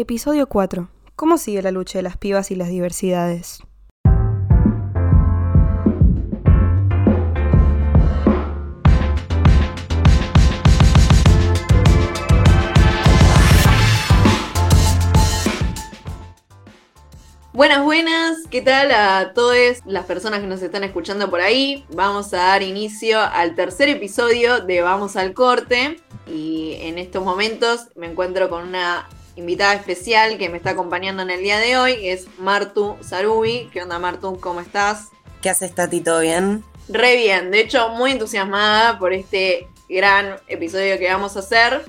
Episodio 4. ¿Cómo sigue la lucha de las pibas y las diversidades? Buenas, buenas, ¿qué tal a todas las personas que nos están escuchando por ahí? Vamos a dar inicio al tercer episodio de Vamos al Corte y en estos momentos me encuentro con una invitada especial que me está acompañando en el día de hoy, que es Martu Sarubi. ¿Qué onda Martu? ¿Cómo estás? ¿Qué haces Tati? ¿Todo bien? Re bien, de hecho muy entusiasmada por este gran episodio que vamos a hacer.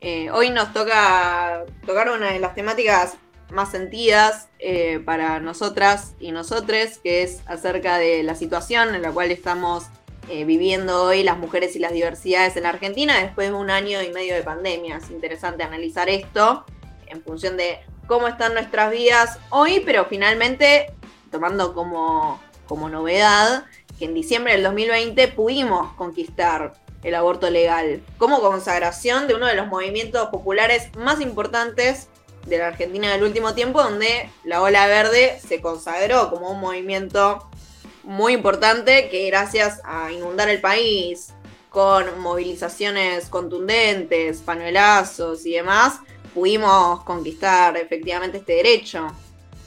Eh, hoy nos toca tocar una de las temáticas más sentidas eh, para nosotras y nosotres, que es acerca de la situación en la cual estamos eh, viviendo hoy las mujeres y las diversidades en la Argentina después de un año y medio de pandemia. Es interesante analizar esto en función de cómo están nuestras vidas hoy, pero finalmente tomando como, como novedad que en diciembre del 2020 pudimos conquistar el aborto legal como consagración de uno de los movimientos populares más importantes de la Argentina del último tiempo, donde la ola verde se consagró como un movimiento muy importante que gracias a inundar el país con movilizaciones contundentes, panuelazos y demás, pudimos conquistar efectivamente este derecho.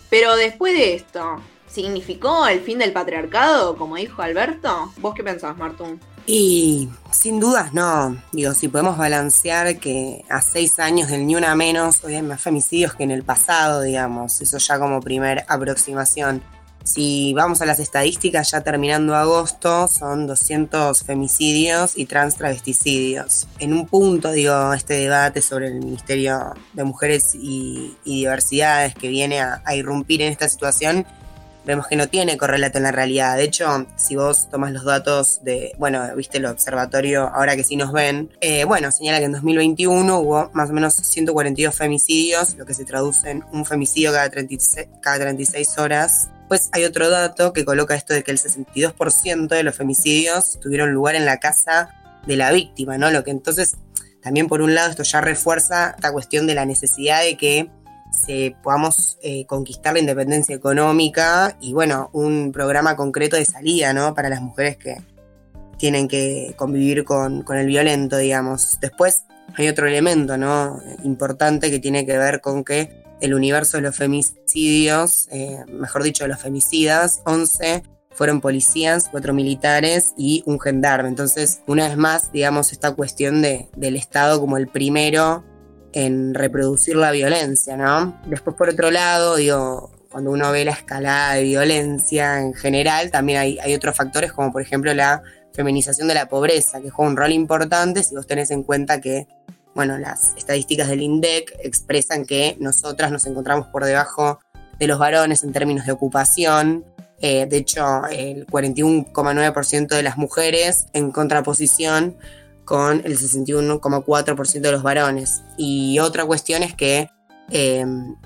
Pero después de esto, ¿significó el fin del patriarcado, como dijo Alberto? ¿Vos qué pensás, Martún? Y sin dudas no. Digo, si podemos balancear que a seis años del ni una menos hoy hay más femicidios que en el pasado, digamos. Eso ya como primer aproximación. Si vamos a las estadísticas, ya terminando agosto, son 200 femicidios y trans travesticidios. En un punto, digo, este debate sobre el Ministerio de Mujeres y, Diversidades que viene a irrumpir en esta situación vemos que no tiene correlato en la realidad. De hecho, si vos tomas los datos de, bueno, viste el observatorio, ahora que sí nos ven, eh, bueno, señala que en 2021 hubo más o menos 142 femicidios, lo que se traduce en un femicidio cada 36, cada 36 horas. Pues hay otro dato que coloca esto de que el 62% de los femicidios tuvieron lugar en la casa de la víctima, ¿no? Lo que entonces también por un lado esto ya refuerza esta cuestión de la necesidad de que se podamos eh, conquistar la independencia económica y bueno, un programa concreto de salida, ¿no? Para las mujeres que tienen que convivir con, el violento, digamos. Después hay otro elemento, ¿no? Importante que tiene que ver con que el universo de los femicidios, eh, mejor dicho, de los femicidas, 11 fueron policías, cuatro militares y un gendarme. Entonces, una vez más, digamos, esta cuestión de, del Estado como el primero en reproducir la violencia, ¿no? Después, por otro lado, digo, cuando uno ve la escalada de violencia en general, también hay, hay otros factores como por ejemplo la feminización de la pobreza, que juega un rol importante si vos tenés en cuenta que, bueno, las estadísticas del INDEC expresan que nosotras nos encontramos por debajo de los varones en términos de ocupación. Eh, de hecho, el 41,9% de las mujeres en contraposición con el 61,4% de los varones. Y otra cuestión es que, em,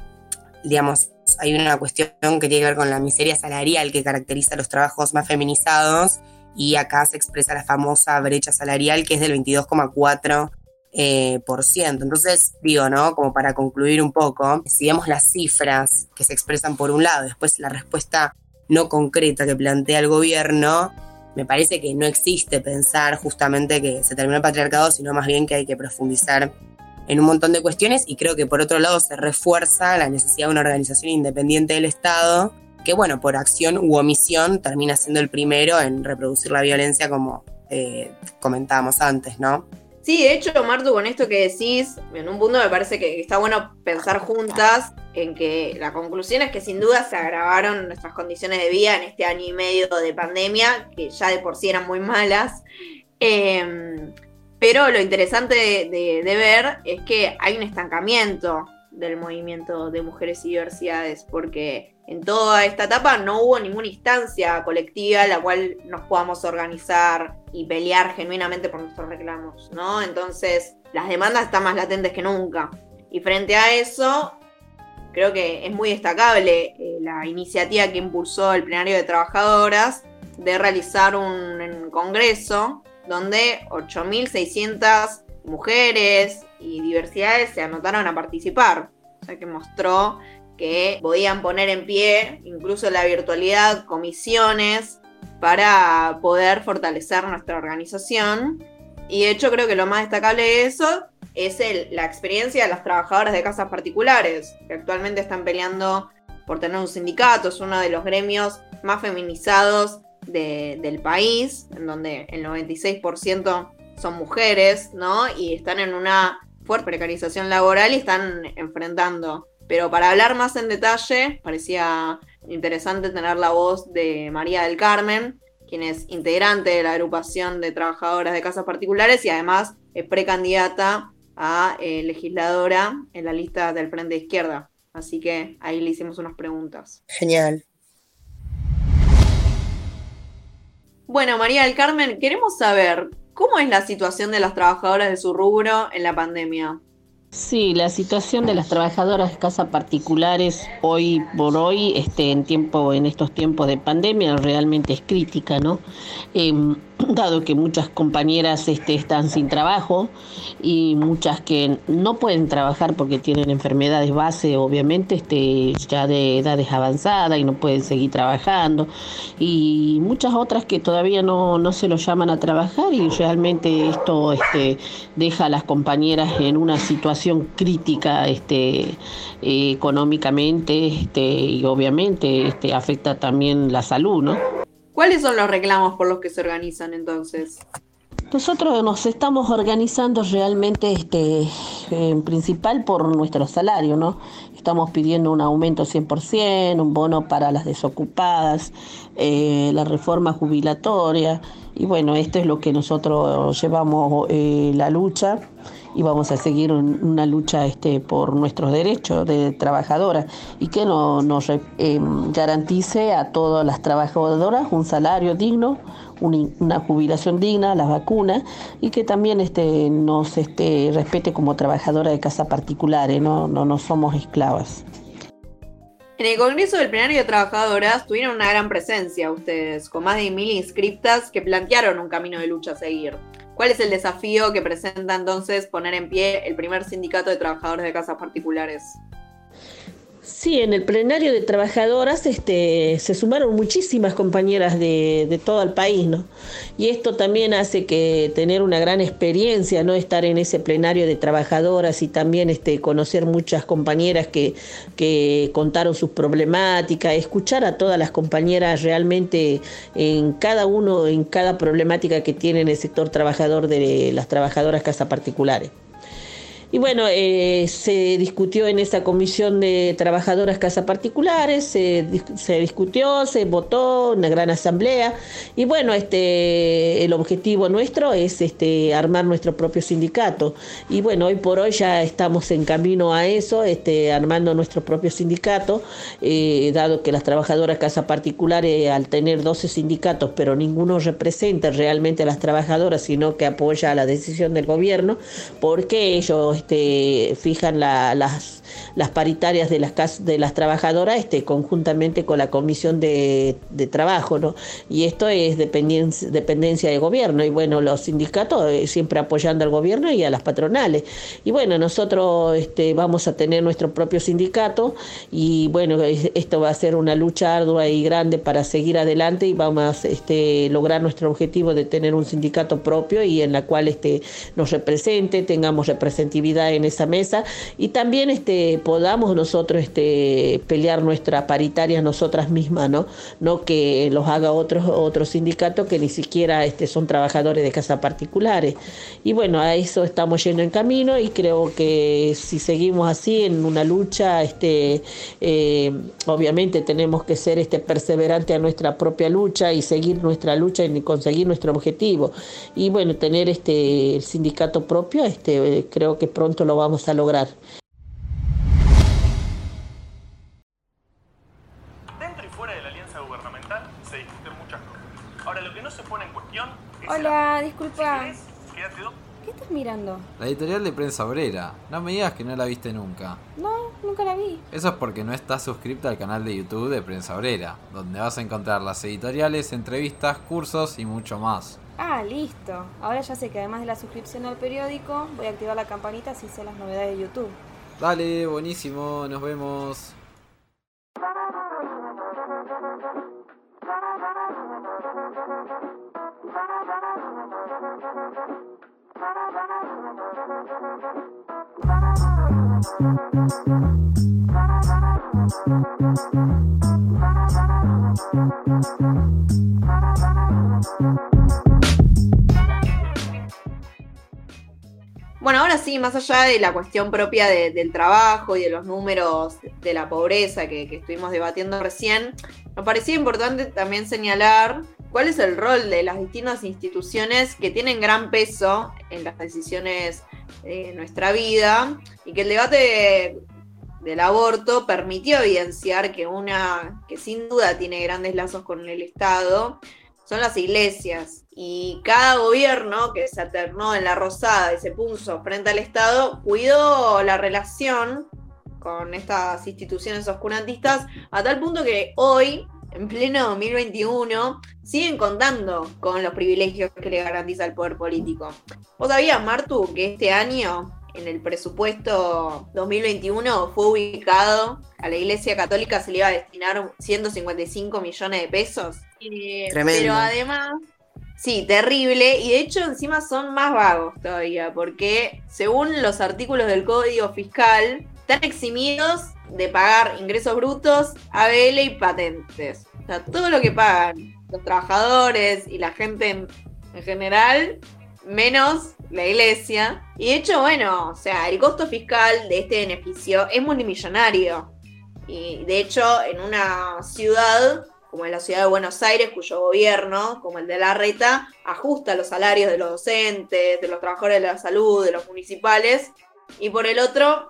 digamos, hay una cuestión que tiene que ver con la miseria salarial que caracteriza los trabajos más feminizados y acá se expresa la famosa brecha salarial que es del 22,4%. Eh, por ciento. Entonces, digo, ¿no? Como para concluir un poco, si vemos las cifras que se expresan por un lado, después la respuesta no concreta que plantea el gobierno, me parece que no existe pensar justamente que se terminó el patriarcado, sino más bien que hay que profundizar en un montón de cuestiones y creo que por otro lado se refuerza la necesidad de una organización independiente del Estado que bueno, por acción u omisión termina siendo el primero en reproducir la violencia como eh, comentábamos antes, ¿no? Sí, de hecho, Martu, con esto que decís, en un punto me parece que está bueno pensar juntas en que la conclusión es que sin duda se agravaron nuestras condiciones de vida en este año y medio de pandemia, que ya de por sí eran muy malas. Em, pero lo interesante de, de, ver es que hay un estancamiento del movimiento de mujeres y diversidades, porque en toda esta etapa no hubo ninguna instancia colectiva en la cual nos podamos organizar y pelear genuinamente por nuestros reclamos, ¿no? Entonces, las demandas están más latentes que nunca. Y frente a eso, creo que es muy destacable eh, la iniciativa que impulsó el plenario de trabajadoras de realizar un congreso donde 8.600 mujeres y diversidades se anotaron a participar. o sea que mostró que podían poner en pie incluso la virtualidad, comisiones para poder fortalecer nuestra organización. Y de hecho creo que lo más destacable de eso es la experiencia de las trabajadoras de casas particulares, que actualmente están peleando por tener un sindicato, es uno de los gremios más feminizados del país, en donde el 96% son mujeres, ¿no? Y están en una fuerte precarización laboral y están enfrentando. Pero para hablar más en detalle, parecía interesante tener la voz de María del Carmen, quien es integrante de la agrupación de trabajadoras de casas particulares y además es precandidata a eh, legisladora en la lista del Frente de Izquierda. Así que ahí le hicimos unas preguntas. Genial. Bueno, María del Carmen, queremos saber cómo es la situación de las trabajadoras de su rubro en la pandemia. Sí, la situación de las trabajadoras de casa particulares hoy por hoy, este, en tiempo, en estos tiempos de pandemia, realmente es crítica, ¿no? Em, dado que muchas compañeras este, están sin trabajo y muchas que no pueden trabajar porque tienen enfermedades base, obviamente, este, ya de edades avanzadas y no pueden seguir trabajando, y muchas otras que todavía no, no se lo llaman a trabajar y realmente esto este, deja a las compañeras en una situación crítica este, económicamente y obviamente afecta también la salud, ¿no? ¿Cuáles son los reclamos por los que se organizan entonces? Nosotros nos estamos organizando realmente, este, en principal por nuestro salario, ¿no? Estamos pidiendo un aumento 100%, un bono para las desocupadas, eh, la reforma jubilatoria, y bueno, esto es lo que nosotros llevamos eh, la lucha y vamos a seguir una lucha este, por nuestros derechos de trabajadora y que nos eh, garantice a todas las trabajadoras un salario digno, una jubilación digna, las vacunas y que también este, nos este, respete como trabajadora de casa particulares, no, no, no somos esclavas. En el Congreso del Plenario de Trabajadoras tuvieron una gran presencia ustedes, con más de mil inscriptas que plantearon un camino de lucha a seguir. ¿Cuál es el desafío que presenta entonces poner en pie el primer sindicato de trabajadores de casas particulares? Sí, en el plenario de trabajadoras este, se sumaron muchísimas compañeras de, todo el país, ¿no? Y esto también hace que tener una gran experiencia, ¿no? Estar en ese plenario de trabajadoras y también este, conocer muchas compañeras que, que contaron sus problemáticas, escuchar a todas las compañeras realmente en cada uno, en cada problemática que tiene en el sector trabajador de las trabajadoras casas particulares. Y bueno, eh, se discutió en esa comisión de trabajadoras casa particulares, se, discutió, se votó, una gran asamblea. Y bueno, este, el objetivo nuestro es este, armar nuestro propio sindicato. Y bueno, hoy por hoy ya estamos en camino a eso, este, armando nuestro propio sindicato, eh, dado que las trabajadoras casa particulares, al tener 12 sindicatos, pero ninguno representa realmente a las trabajadoras, sino que apoya la decisión del gobierno, porque ellos este, fijan las las paritarias de las, de las trabajadoras este, conjuntamente con la comisión de, trabajo, ¿no? Y esto es dependencia, dependencia de gobierno, y bueno, los sindicatos eh, siempre apoyando al gobierno y a las patronales. Y bueno, nosotros este, vamos a tener nuestro propio sindicato, y bueno, esto va a ser una lucha ardua y grande para seguir adelante y vamos a este, lograr nuestro objetivo de tener un sindicato propio y en la cual este, nos represente, tengamos representatividad en esa mesa y también este, podamos nosotros este, pelear nuestra paritaria nosotras mismas, ¿no? No que los haga otros, otros sindicatos que ni siquiera este, son trabajadores de casas particulares. Y bueno, a eso estamos yendo en camino y creo que si seguimos así en una lucha, este, eh, obviamente tenemos que ser este, perseverantes a nuestra propia lucha y seguir nuestra lucha y conseguir nuestro objetivo. Y bueno, tener este, el sindicato propio, este, creo que pronto lo vamos a lograr. Hola, disculpa. ¿Qué estás mirando? La editorial de Prensa Obrera. No me digas que no la viste nunca. No, nunca la vi. Eso es porque no estás suscripta al canal de YouTube de Prensa Obrera, donde vas a encontrar las editoriales, entrevistas, cursos y mucho más. Ah, listo. Ahora ya sé que además de la suscripción al periódico, voy a activar la campanita si sé las novedades de YouTube. Dale, buenísimo, nos vemos. Bueno, ahora sí, más allá de la cuestión propia de- del trabajo y de los números de la pobreza que, que estuvimos debatiendo recién, nos parecía importante también señalar cuál es el rol de las distintas instituciones que tienen gran peso en las decisiones de nuestra vida y que el debate del aborto permitió evidenciar que una que sin duda tiene grandes lazos con el Estado son las iglesias. Y cada gobierno que se alternó en la rosada y se puso frente al Estado cuidó la relación con estas instituciones oscurantistas a tal punto que hoy, en pleno 2021, siguen contando con los privilegios que le garantiza el poder político. ¿Vos sabías, Martu, que este año en el presupuesto 2021 fue ubicado a la Iglesia Católica se le iba a destinar 155 millones de pesos? Eh, Tremendo. Pero además, sí, terrible. Y de hecho encima son más vagos todavía, porque según los artículos del Código Fiscal, están eximidos de pagar ingresos brutos, ABL y patentes. O sea, todo lo que pagan los trabajadores y la gente en, en general, menos la iglesia. Y de hecho, bueno, o sea, el costo fiscal de este beneficio es multimillonario. Y de hecho, en una ciudad como en la ciudad de Buenos Aires, cuyo gobierno, como el de la Reta, ajusta los salarios de los docentes, de los trabajadores de la salud, de los municipales, y por el otro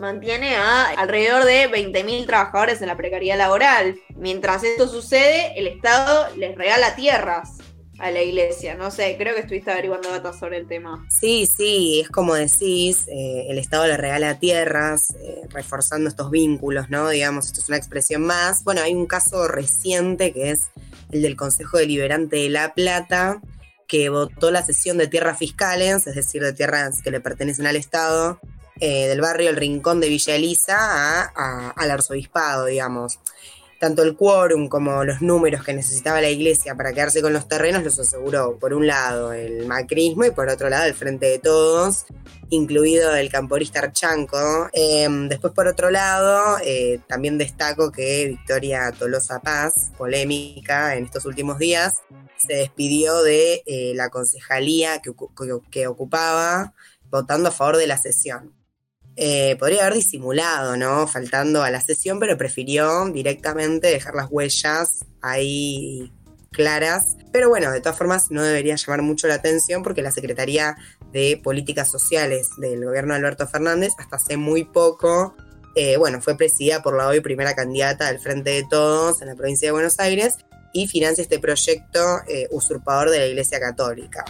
mantiene a alrededor de 20.000 trabajadores en la precariedad laboral. Mientras esto sucede, el Estado les regala tierras a la iglesia. No sé, creo que estuviste averiguando datos sobre el tema. Sí, sí, es como decís, eh, el Estado le regala tierras, eh, reforzando estos vínculos, ¿no? Digamos, esto es una expresión más. Bueno, hay un caso reciente que es el del Consejo Deliberante de La Plata, que votó la cesión de tierras fiscales, es decir, de tierras que le pertenecen al Estado, eh, del barrio El Rincón de Villa Elisa al arzobispado, digamos. Tanto el quórum como los números que necesitaba la iglesia para quedarse con los terrenos los aseguró, por un lado, el macrismo y por otro lado, el Frente de Todos, incluido el camporista Archanco. Eh, después, por otro lado, eh, también destaco que Victoria Tolosa Paz, polémica en estos últimos días, se despidió de eh, la concejalía que ocupaba, votando a favor de la sesión. Eh, podría haber disimulado, ¿no? Faltando a la sesión, pero prefirió directamente dejar las huellas ahí claras. Pero bueno, de todas formas no debería llamar mucho la atención porque la Secretaría de Políticas Sociales del gobierno de Alberto Fernández hasta hace muy poco, eh, bueno, fue presidida por la hoy primera candidata del Frente de Todos en la provincia de Buenos Aires y financia este proyecto eh, usurpador de la Iglesia Católica.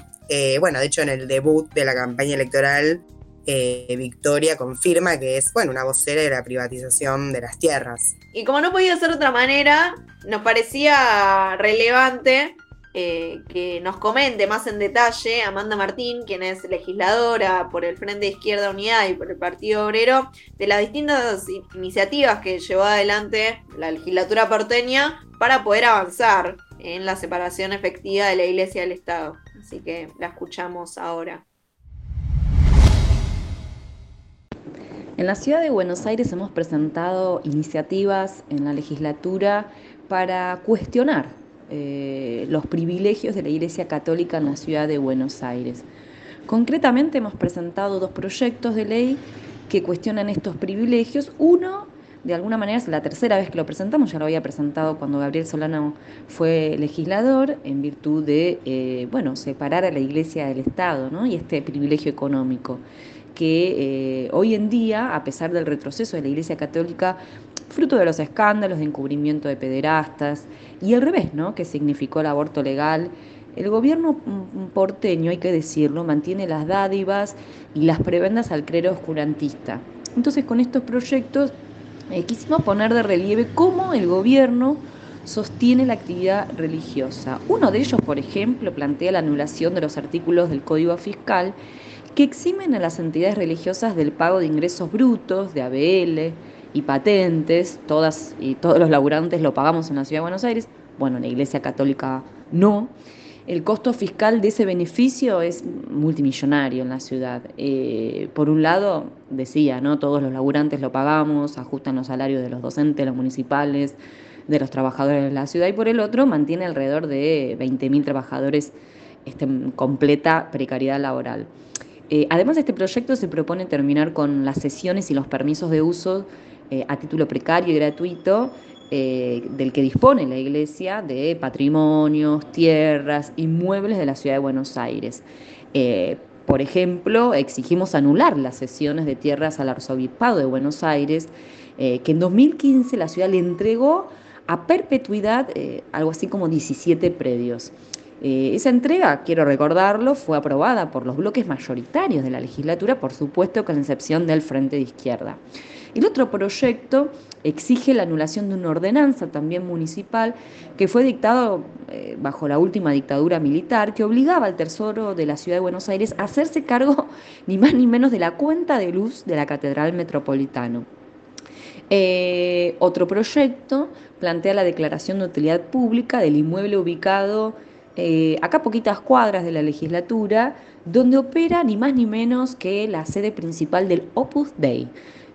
Bueno, de hecho en el debut de la campaña electoral eh, Victoria confirma que es, bueno, una vocera de la privatización de las tierras. Y como no podía ser de otra manera, nos parecía relevante eh, que nos comente más en detalle Amanda Martín, quien es legisladora por el Frente Izquierda Unidad y por el Partido Obrero, de las distintas iniciativas que llevó adelante la legislatura porteña para poder avanzar en la separación efectiva de la Iglesia y del Estado. Así que la escuchamos ahora. En la ciudad de Buenos Aires hemos presentado iniciativas en la legislatura para cuestionar eh, los privilegios de la Iglesia Católica en la ciudad de Buenos Aires. Concretamente hemos presentado dos proyectos de ley que cuestionan estos privilegios. Uno, de alguna manera, es la tercera vez que lo presentamos, ya lo había presentado cuando Gabriel Solano fue legislador, en virtud de, eh, bueno, separar a la Iglesia del Estado, ¿no? Y este privilegio económico que eh, hoy en día, a pesar del retroceso de la Iglesia Católica, fruto de los escándalos de encubrimiento de pederastas y al revés, ¿no? que significó el aborto legal, el gobierno porteño, hay que decirlo, mantiene las dádivas y las prebendas al clero oscurantista. Entonces, con estos proyectos eh, quisimos poner de relieve cómo el gobierno sostiene la actividad religiosa. Uno de ellos, por ejemplo, plantea la anulación de los artículos del Código Fiscal que eximen a las entidades religiosas del pago de ingresos brutos, de ABL y patentes, todas y todos los laburantes lo pagamos en la Ciudad de Buenos Aires, bueno, en la Iglesia Católica no. El costo fiscal de ese beneficio es multimillonario en la ciudad. Eh, por un lado, decía, ¿no? Todos los laburantes lo pagamos, ajustan los salarios de los docentes, los municipales, de los trabajadores de la ciudad, y por el otro, mantiene alrededor de 20.000 trabajadores este, en completa precariedad laboral. Eh, además, este proyecto se propone terminar con las sesiones y los permisos de uso eh, a título precario y gratuito eh, del que dispone la Iglesia de patrimonios, tierras, inmuebles de la ciudad de Buenos Aires. por ejemplo, exigimos anular las sesiones de tierras al Arzobispado de Buenos Aires, que en 2015 la ciudad le entregó a perpetuidad algo así como 17 predios. Esa entrega, quiero recordarlo, fue aprobada por los bloques mayoritarios de la legislatura, por supuesto con excepción del Frente de Izquierda. El otro proyecto exige la anulación de una ordenanza también municipal que fue dictado eh, bajo la última dictadura militar que obligaba al Tesoro de la Ciudad de Buenos Aires a hacerse cargo ni más ni menos de la cuenta de luz de la Catedral Metropolitano. Eh, otro proyecto plantea la declaración de utilidad pública del inmueble ubicado eh, acá poquitas cuadras de la legislatura, donde opera ni más ni menos que la sede principal del Opus Dei.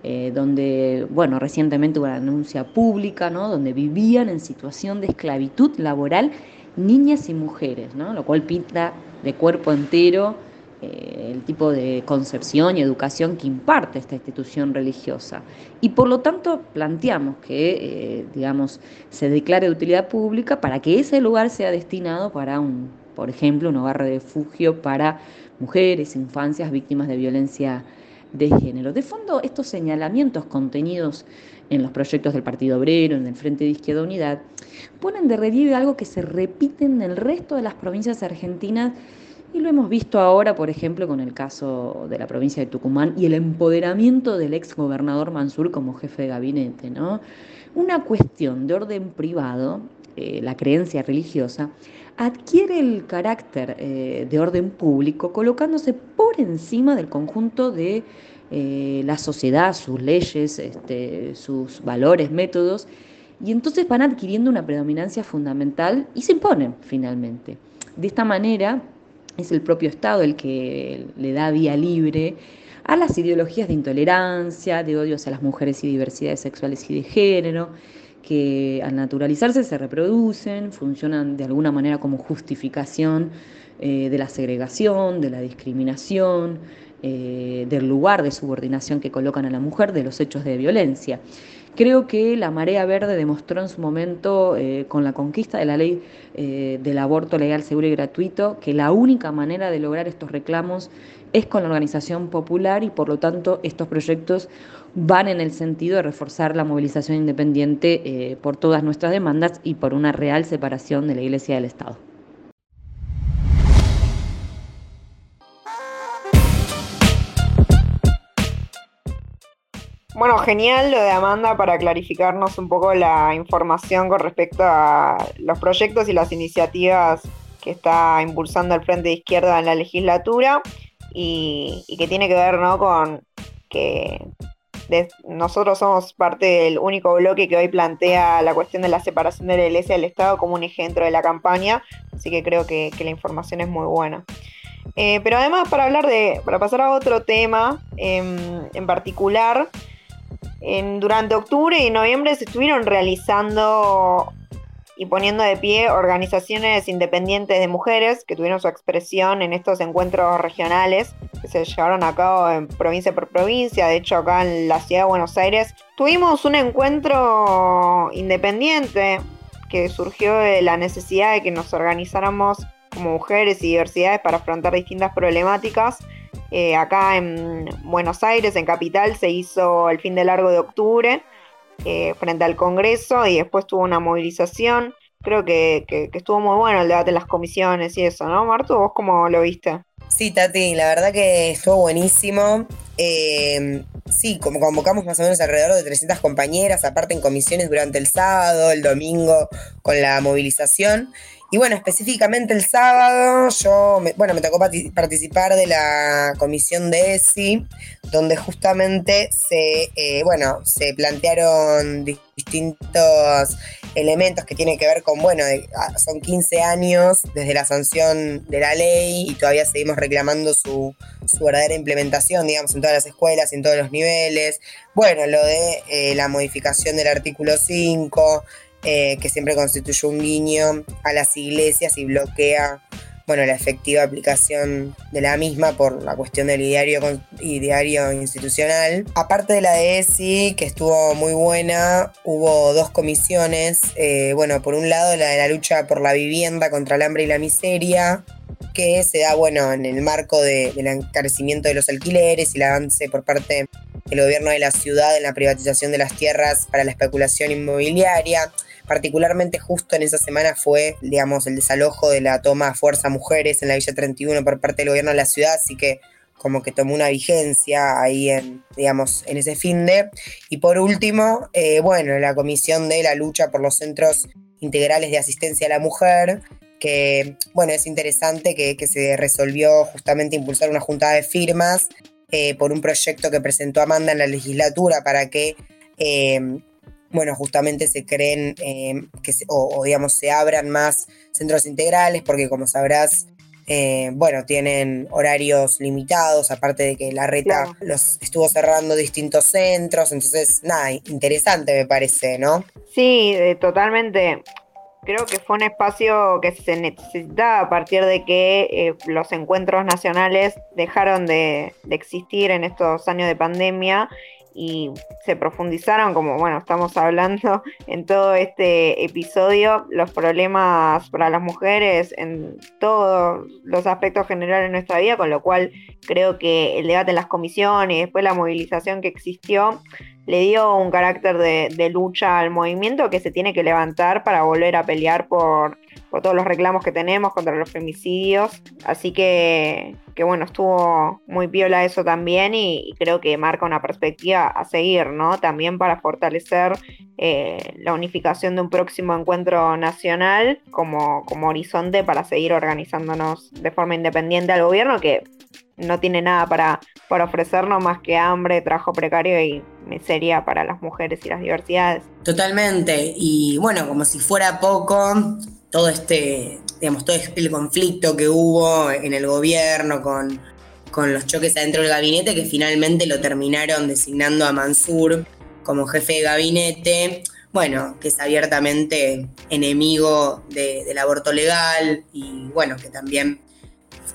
Eh, donde, bueno, recientemente hubo una denuncia pública, ¿no? Donde vivían en situación de esclavitud laboral niñas y mujeres, ¿no? Lo cual pinta de cuerpo entero eh, el tipo de concepción y educación que imparte esta institución religiosa. Y por lo tanto planteamos que, eh, digamos, se declare de utilidad pública para que ese lugar sea destinado para un, por ejemplo, un hogar de refugio para mujeres, infancias víctimas de violencia de género. De fondo, estos señalamientos contenidos en los proyectos del Partido Obrero, en el Frente de Izquierda Unidad, ponen de relieve algo que se repite en el resto de las provincias argentinas y lo hemos visto ahora, por ejemplo, con el caso de la provincia de Tucumán y el empoderamiento del ex gobernador Mansur como jefe de gabinete. ¿no? Una cuestión de orden privado, eh, la creencia religiosa, adquiere el carácter eh, de orden público colocándose por encima del conjunto de eh, la sociedad, sus leyes, este, sus valores, métodos, y entonces van adquiriendo una predominancia fundamental y se imponen finalmente. De esta manera, es el propio Estado el que le da vía libre a las ideologías de intolerancia, de odio hacia las mujeres y diversidades sexuales y de género, que al naturalizarse se reproducen, funcionan de alguna manera como justificación eh, de la segregación, de la discriminación, eh, del lugar de subordinación que colocan a la mujer, de los hechos de violencia. Creo que la marea verde demostró en su momento, eh, con la conquista de la ley eh, del aborto legal, seguro y gratuito, que la única manera de lograr estos reclamos es con la organización popular y por lo tanto estos proyectos van en el sentido de reforzar la movilización independiente por todas nuestras demandas y por una real separación de la Iglesia del Estado. Bueno, genial lo de Amanda para clarificarnos un poco la información con respecto a los proyectos y las iniciativas que está impulsando el Frente de Izquierda en la legislatura y, que tiene que ver ¿no? con que nosotros somos parte del único bloque que hoy plantea la cuestión de la separación de la iglesia del Estado como un eje dentro de la campaña, así que creo que, la información es muy buena. Eh, pero además para hablar de, para pasar a otro tema em, en particular, durante octubre y noviembre se estuvieron realizando y poniendo de pie organizaciones independientes de mujeres que tuvieron su expresión en estos encuentros regionales que se llevaron a cabo en provincia por provincia. De hecho, acá en la ciudad de Buenos Aires tuvimos un encuentro independiente que surgió de la necesidad de que nos organizáramos como mujeres y diversidades para afrontar distintas problemáticas eh, acá en Buenos Aires, en Capital, se hizo el fin de largo de octubre eh, frente al Congreso y después tuvo una movilización. Creo que, estuvo muy bueno el debate en las comisiones y eso, ¿no, Martu? ¿Vos cómo lo viste? Sí, Tati, la verdad que estuvo buenísimo. Eh, sí, como convocamos más o menos alrededor de 300 compañeras, aparte en comisiones durante el sábado, el domingo, con la movilización. Y bueno, específicamente el sábado, yo, bueno, me tocó participar de la comisión de ESI, donde justamente se, eh, bueno, se plantearon distintos elementos que tienen que ver con, bueno, ah, son 15 años desde la sanción de la ley y todavía seguimos reclamando su, verdadera implementación, digamos, en todas las escuelas en todos los niveles. Bueno, lo de eh, la modificación del artículo 5, eh, que siempre constituye un guiño a las iglesias y bloquea bueno, la efectiva aplicación de la misma por la cuestión del ideario, institucional. Aparte de la de ESI, que estuvo muy buena, hubo dos comisiones. Eh, bueno, por un lado la de la lucha por la vivienda contra el hambre y la miseria, que se da, bueno, en el marco del encarecimiento de los alquileres y el avance por parte del gobierno de la ciudad en la privatización de las tierras para la especulación inmobiliaria. Particularmente justo en esa semana fue, digamos, el desalojo de la toma a fuerza mujeres en la Villa 31 por parte del gobierno de la ciudad, así que como que tomó una vigencia ahí en, digamos, en ese fin de. Y por último, eh, bueno, la comisión de la lucha por los centros integrales de asistencia a la mujer, que, bueno, es interesante que, se resolvió justamente impulsar una junta de firmas eh, por un proyecto que presentó Amanda en la legislatura para que eh, bueno, justamente se creen eh, que, o, digamos, se abran más centros integrales, porque como sabrás, bueno, tienen horarios limitados, aparte de que la reta los estuvo cerrando distintos centros, entonces, nada, interesante me parece, ¿no? Sí, totalmente. Creo que fue un espacio que se necesitaba a partir de que los encuentros nacionales dejaron de, de existir en estos años de pandemia y se profundizaron, como bueno, estamos hablando en todo este episodio, los problemas para las mujeres en todos los aspectos generales de nuestra vida, con lo cual creo que el debate en las comisiones y después la movilización que existió le dio un carácter de, lucha al movimiento que se tiene que levantar para volver a pelear por, todos los reclamos que tenemos contra los femicidios. Así que, que bueno, estuvo muy piola eso también y, creo que marca una perspectiva a seguir, ¿no? También para fortalecer eh, la unificación de un próximo encuentro nacional como, como horizonte para seguir organizándonos de forma independiente al gobierno que no tiene nada para, para ofrecernos más que hambre, trabajo precario y miseria para las mujeres y las diversidades. Totalmente. Y bueno, como si fuera poco, todo este, digamos, todo el conflicto que hubo en el gobierno con, con los choques adentro del gabinete, que finalmente lo terminaron designando a Mansur como jefe de gabinete. Bueno, que es abiertamente enemigo del aborto legal y bueno, que también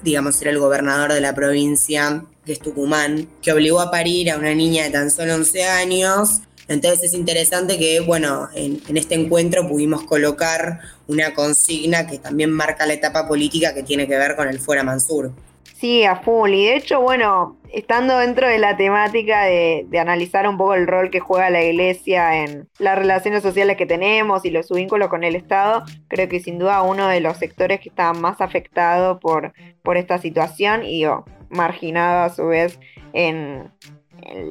digamos, era el gobernador de la provincia, que es Tucumán, que obligó a parir a una niña de tan solo 11 años. Entonces es interesante que, bueno, en, este encuentro pudimos colocar una consigna que también marca la etapa política que tiene que ver con el fuera Mansur. Sí, a full. Y de hecho, bueno, estando dentro de la temática de, analizar un poco el rol que juega la iglesia en las relaciones sociales que tenemos y los vínculos con el Estado, creo que sin duda uno de los sectores que está más afectado por, por esta situación y marginado a su vez en,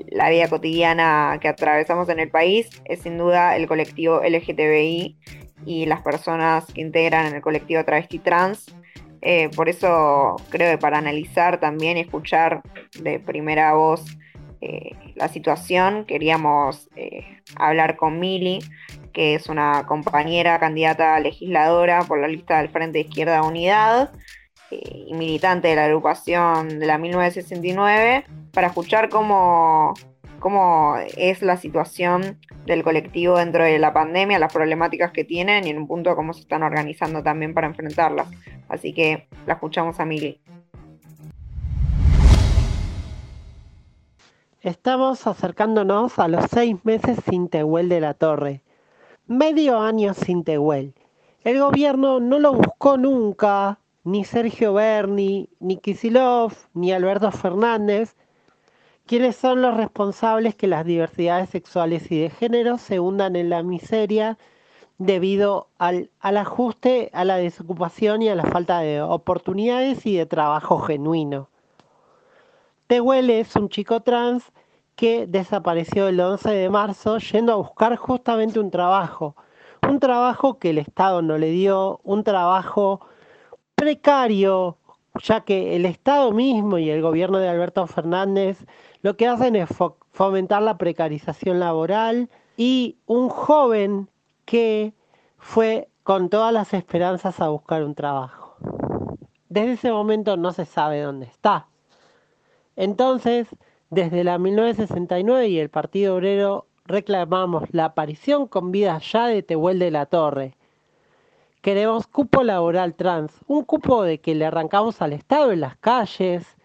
la vida cotidiana que atravesamos en el país es sin duda el colectivo LGTBI y las personas que integran en el colectivo travesti trans. Eh, por eso creo que para analizar también y escuchar de primera voz eh, la situación, queríamos eh, hablar con Mili, que es una compañera candidata legisladora por la lista del Frente Izquierda Unidad y militante de la agrupación de la 1969, para escuchar cómo, cómo es la situación del colectivo dentro de la pandemia, las problemáticas que tienen y en un punto cómo se están organizando también para enfrentarlas. Así que la escuchamos a Mili. Estamos acercándonos a los seis meses sin Tehuel de la Torre. Medio año sin Tehuel. El gobierno no lo buscó nunca, ni Sergio Berni, ni Kisilov, ni Alberto Fernández, ¿Quiénes son los responsables que las diversidades sexuales y de género se hundan en la miseria debido al, ajuste, a la desocupación y a la falta de oportunidades y de trabajo genuino? Tehuel es un chico trans que desapareció el 11 de marzo yendo a buscar justamente un trabajo, un trabajo que el Estado no le dio, un trabajo precario, ya que el Estado mismo y el gobierno de Alberto Fernández lo que hacen es fomentar la precarización laboral y un joven que fue con todas las esperanzas a buscar un trabajo. Desde ese momento no se sabe dónde está. Entonces, desde la 1969 y el Partido Obrero reclamamos la aparición con vida ya de Tehuel de la Torre. Queremos cupo laboral trans, un cupo de que le arrancamos al Estado en las calles,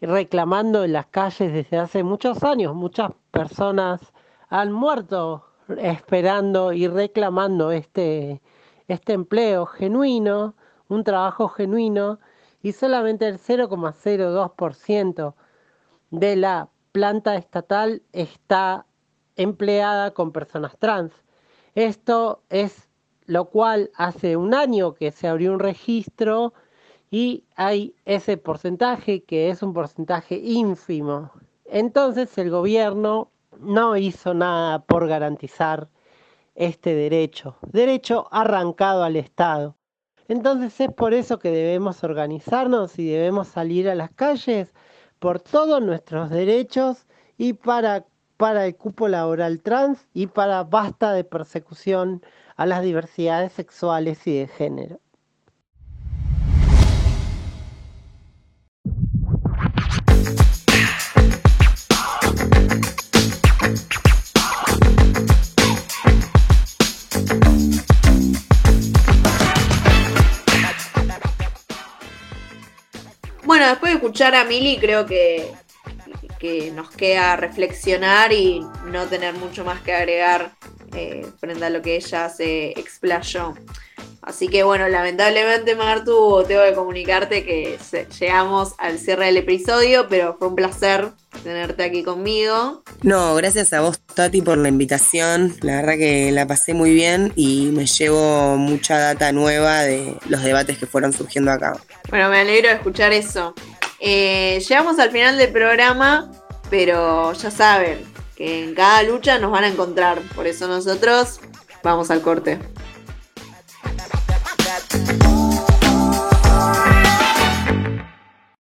reclamando en las calles desde hace muchos años. Muchas personas han muerto esperando y reclamando este, este empleo genuino, un trabajo genuino, y solamente el 0,02% de la planta estatal está empleada con personas trans. Esto es lo cual hace un año que se abrió un registro y hay ese porcentaje que es un porcentaje ínfimo. Entonces el gobierno no hizo nada por garantizar este derecho, derecho arrancado al Estado. Entonces es por eso que debemos organizarnos y debemos salir a las calles por todos nuestros derechos y para, para el cupo laboral trans y para basta de persecución a las diversidades sexuales y de género. Bueno, después de escuchar a Mili, creo que, que nos queda reflexionar y no tener mucho más que agregar eh, frente a lo que ella se explayó. Así que bueno, lamentablemente Martu, tengo que comunicarte que llegamos al cierre del episodio, pero fue un placer tenerte aquí conmigo. No, gracias a vos Tati por la invitación, la verdad que la pasé muy bien y me llevo mucha data nueva de los debates que fueron surgiendo acá. Bueno, me alegro de escuchar eso. Eh, llegamos al final del programa, pero ya saben que en cada lucha nos van a encontrar, por eso nosotros vamos al corte.